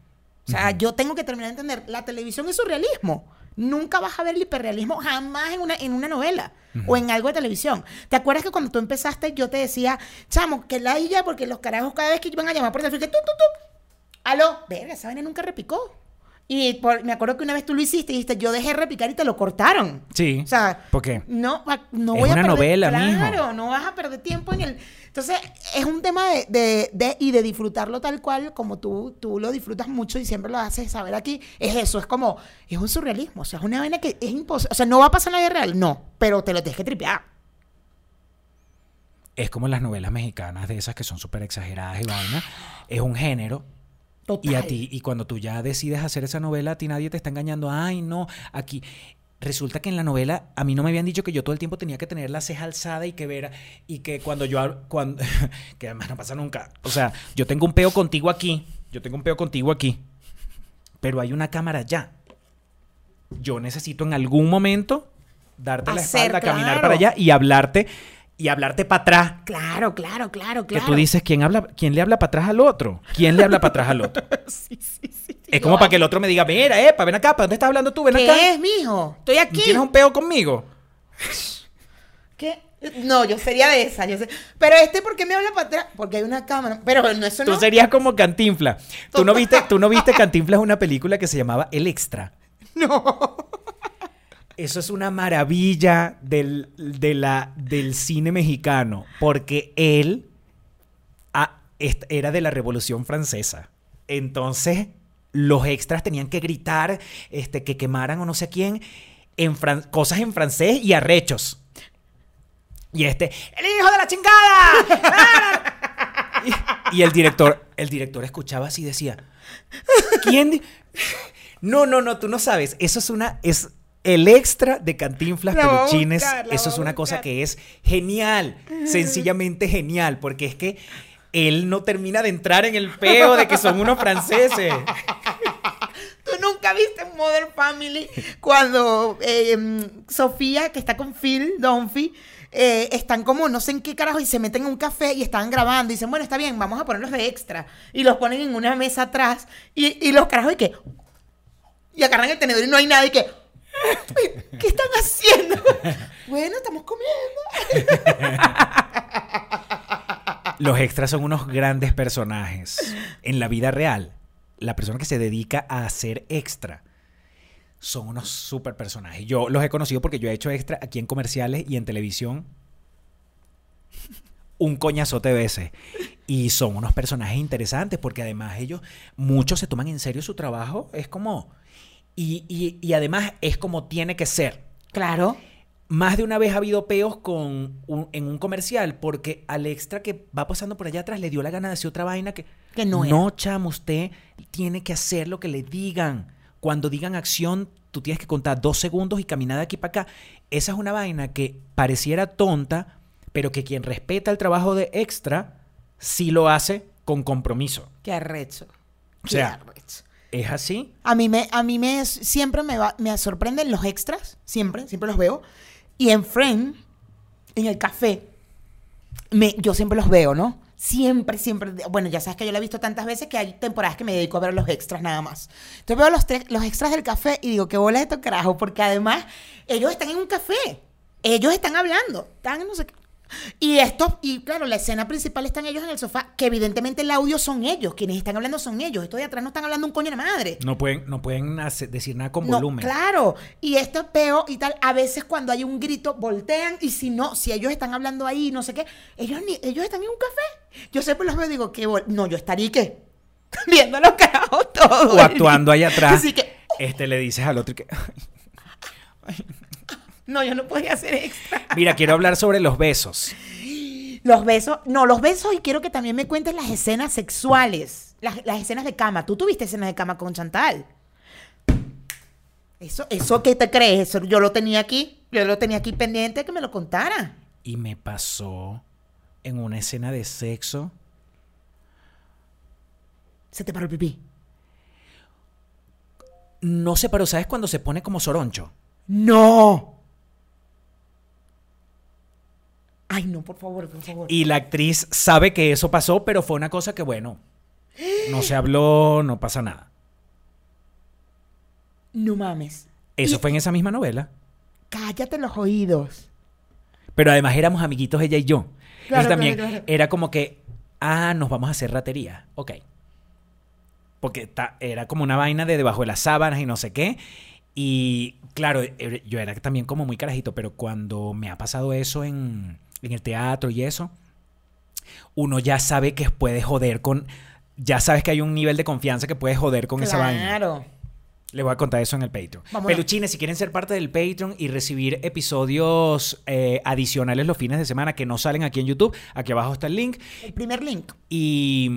O sea, yo tengo que terminar de entender. La televisión es surrealismo. Nunca vas a ver el hiperrealismo jamás en una, en una novela o en algo de televisión. ¿Te acuerdas que cuando tú empezaste yo te decía, chamo, que ladilla porque los carajos cada vez que iban a llamar por teléfono, que tú, tú, tú, aló, verga, esa vaina nunca repicó. Y por- me acuerdo que una vez tú lo hiciste y dijiste, yo dejé repicar y te lo cortaron. Sí. O sea, ¿Por qué? no, no Es voy a una perder, novela, Claro, mijo. no vas a perder tiempo en el... Entonces, es un tema de, de- de- y de disfrutarlo tal cual, como tú, tú lo disfrutas mucho y siempre lo haces saber aquí. Es eso, es como, es un surrealismo. O sea, es una vaina que es imposible. O sea, no va a pasar en la vida real, no, pero te lo tienes que tripear. Es como las novelas mexicanas de esas que son súper exageradas y vaina. Es un género. Total. Y a ti, y cuando tú ya decides hacer esa novela, a ti nadie te está engañando. Ay, no, aquí. Resulta que en la novela a mí no me habían dicho que yo todo el tiempo tenía que tener la ceja alzada y que ver y que cuando yo cuando que además no pasa nunca. O sea, yo tengo un peo contigo aquí, yo tengo un peo contigo aquí. Pero hay una cámara ya. Yo necesito en algún momento darte la espalda, caminar claro. para allá y hablarte y hablarte para atrás. Claro, claro, claro, Que claro. tú dices, ¿quién, habla, ¿quién le habla para atrás al otro? ¿Quién le habla para atrás al otro? Sí, sí, sí. Es como para que el otro me diga, mira, epa, ven acá, ¿para dónde estás hablando tú? Ven acá. ¿Qué es, mijo? Estoy aquí. ¿Tienes un peo conmigo? ¿Qué? No, yo sería de esa. Yo sé. Pero este, ¿por qué me habla para atrás? Porque hay una cámara. Pero no, eso Tú no. serías como Cantinfla. ¿Tú no viste, tú no viste Cantinfla es una película que se llamaba El Extra? No. Eso es una maravilla del, del cine mexicano, porque él ah, era de la Revolución Francesa. Entonces, los extras tenían que gritar este, que quemaran o no sé quién en cosas en francés y arrechos. Y este, ¡el hijo de la chingada! y, el director, el director escuchaba así y decía, ¿quién? No, no, no, tú no sabes. Eso es una. El extra de Cantinflas La Peluchines. buscar, eso es una cosa que es genial. Sencillamente genial. Porque es que él no termina de entrar en el peo de que son unos franceses. ¿Tú nunca viste Modern Family cuando eh, Sofía, que está con Phil Dunphy, eh, están como no sé en qué carajo y se meten en un café y están grabando y dicen, bueno, está bien, vamos a ponerlos de extra. Y los ponen en una mesa atrás y, y los carajos y que... Y agarran el tenedor y no hay nada y que... ¿Qué están haciendo? bueno, estamos comiendo. Los extras son unos grandes personajes. En la vida real, la persona que se dedica a hacer extra son unos super personajes. Yo los he conocido porque yo he hecho extra aquí en comerciales y en televisión un coñazote de veces. Y son unos personajes interesantes porque además ellos, muchos se toman en serio su trabajo. Es como... Y, y- y además es como tiene que ser. Claro. Más de una vez ha habido peos con un- en un comercial porque al extra que va pasando por allá atrás le dio la gana de hacer otra vaina que... Que no era. No, chamo, usted tiene que hacer lo que le digan. Cuando digan acción, tú tienes que contar dos segundos y caminar de aquí para acá. Esa es una vaina que pareciera tonta, pero que quien respeta el trabajo de extra, sí lo hace con compromiso. Qué arrecho. O Qué sea, arrecho. ¿Es así? A mí me, a mí me siempre me, va- me sorprenden los extras, siempre, siempre los veo. Y en Friend, en el café, me, yo siempre los veo, ¿no? Siempre, siempre. Bueno, ya sabes que yo lo he visto tantas veces que hay temporadas que me dedico a ver los extras nada más. Entonces veo los, los extras del café y digo, qué bola de esto carajo, porque además ellos están en un café. Ellos están hablando, están en no sé qué. Y esto, y claro, la escena principal están ellos en el sofá, que evidentemente el audio son ellos, quienes están hablando son ellos. Estos de atrás no están hablando un coño de madre. No pueden, no pueden hacer- decir nada con No, volumen. claro. Y esto es peo y tal. A veces cuando hay un grito, voltean. Y si no, si ellos están hablando ahí, no sé qué, ellos, ni, ellos están en un café. Yo siempre los veo y digo, bol- No, yo estaría, ¿qué? Viendo los carajos todos. O actuando ahí atrás. Así que, Este le dices al otro que. no, yo no podía hacer extra. Mira, quiero hablar sobre los besos. Los besos, no, los besos y quiero que también me cuentes las escenas sexuales, las, las escenas de cama. ¿Tú tuviste escenas de cama con Chantal? Eso, eso ¿qué te crees? Eso yo lo tenía aquí, yo lo tenía aquí pendiente que me lo contara. Y me pasó en una escena de sexo. Se te paró el pipí. No sé, pero ¿sabes cuando se pone como soroncho? No. Ay, no, por favor, por favor. Y la actriz sabe que eso pasó, pero fue una cosa que, bueno, no se habló, no pasa nada. No mames. Eso Y- fue en esa misma novela. Cállate los oídos. Pero además éramos amiguitos ella y yo. Claro, también claro, claro. era como que, ah, nos vamos a hacer ratería. Ok. Porque ta- era como una vaina de debajo de las sábanas y no sé qué. Y claro, er- yo era también como muy carajito, pero cuando me ha pasado eso en, en el teatro y eso, uno ya sabe que puede joder con... Ya sabes que hay un nivel de confianza que puedes joder con esa vaina. Claro. Le voy a contar eso en el Patreon. Vámonos. Peluchines, si quieren ser parte del Patreon y recibir episodios eh, adicionales los fines de semana que no salen aquí en YouTube, aquí abajo está el link. El primer link. Y,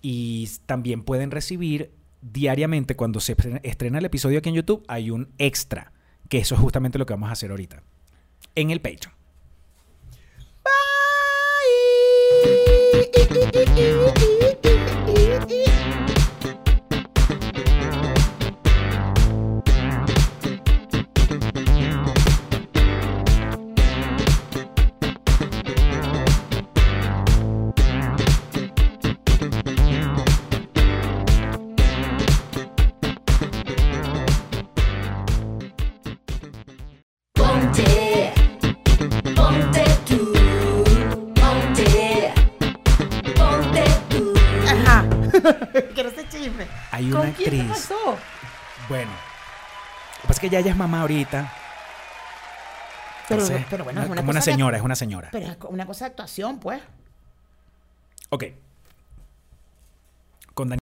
y también pueden recibir diariamente cuando se estrena el episodio aquí en YouTube, hay un extra, que eso es justamente lo que vamos a hacer ahorita. En el Patreon. ee ee ee ee ee ee Hay ¿Con una quién te actriz. pasó? Bueno, lo que pasa es que ya ella es mamá ahorita. Pero, Entonces, pero bueno, es una como una señora, es una señora. Pero es una cosa de actuación, pues. Ok.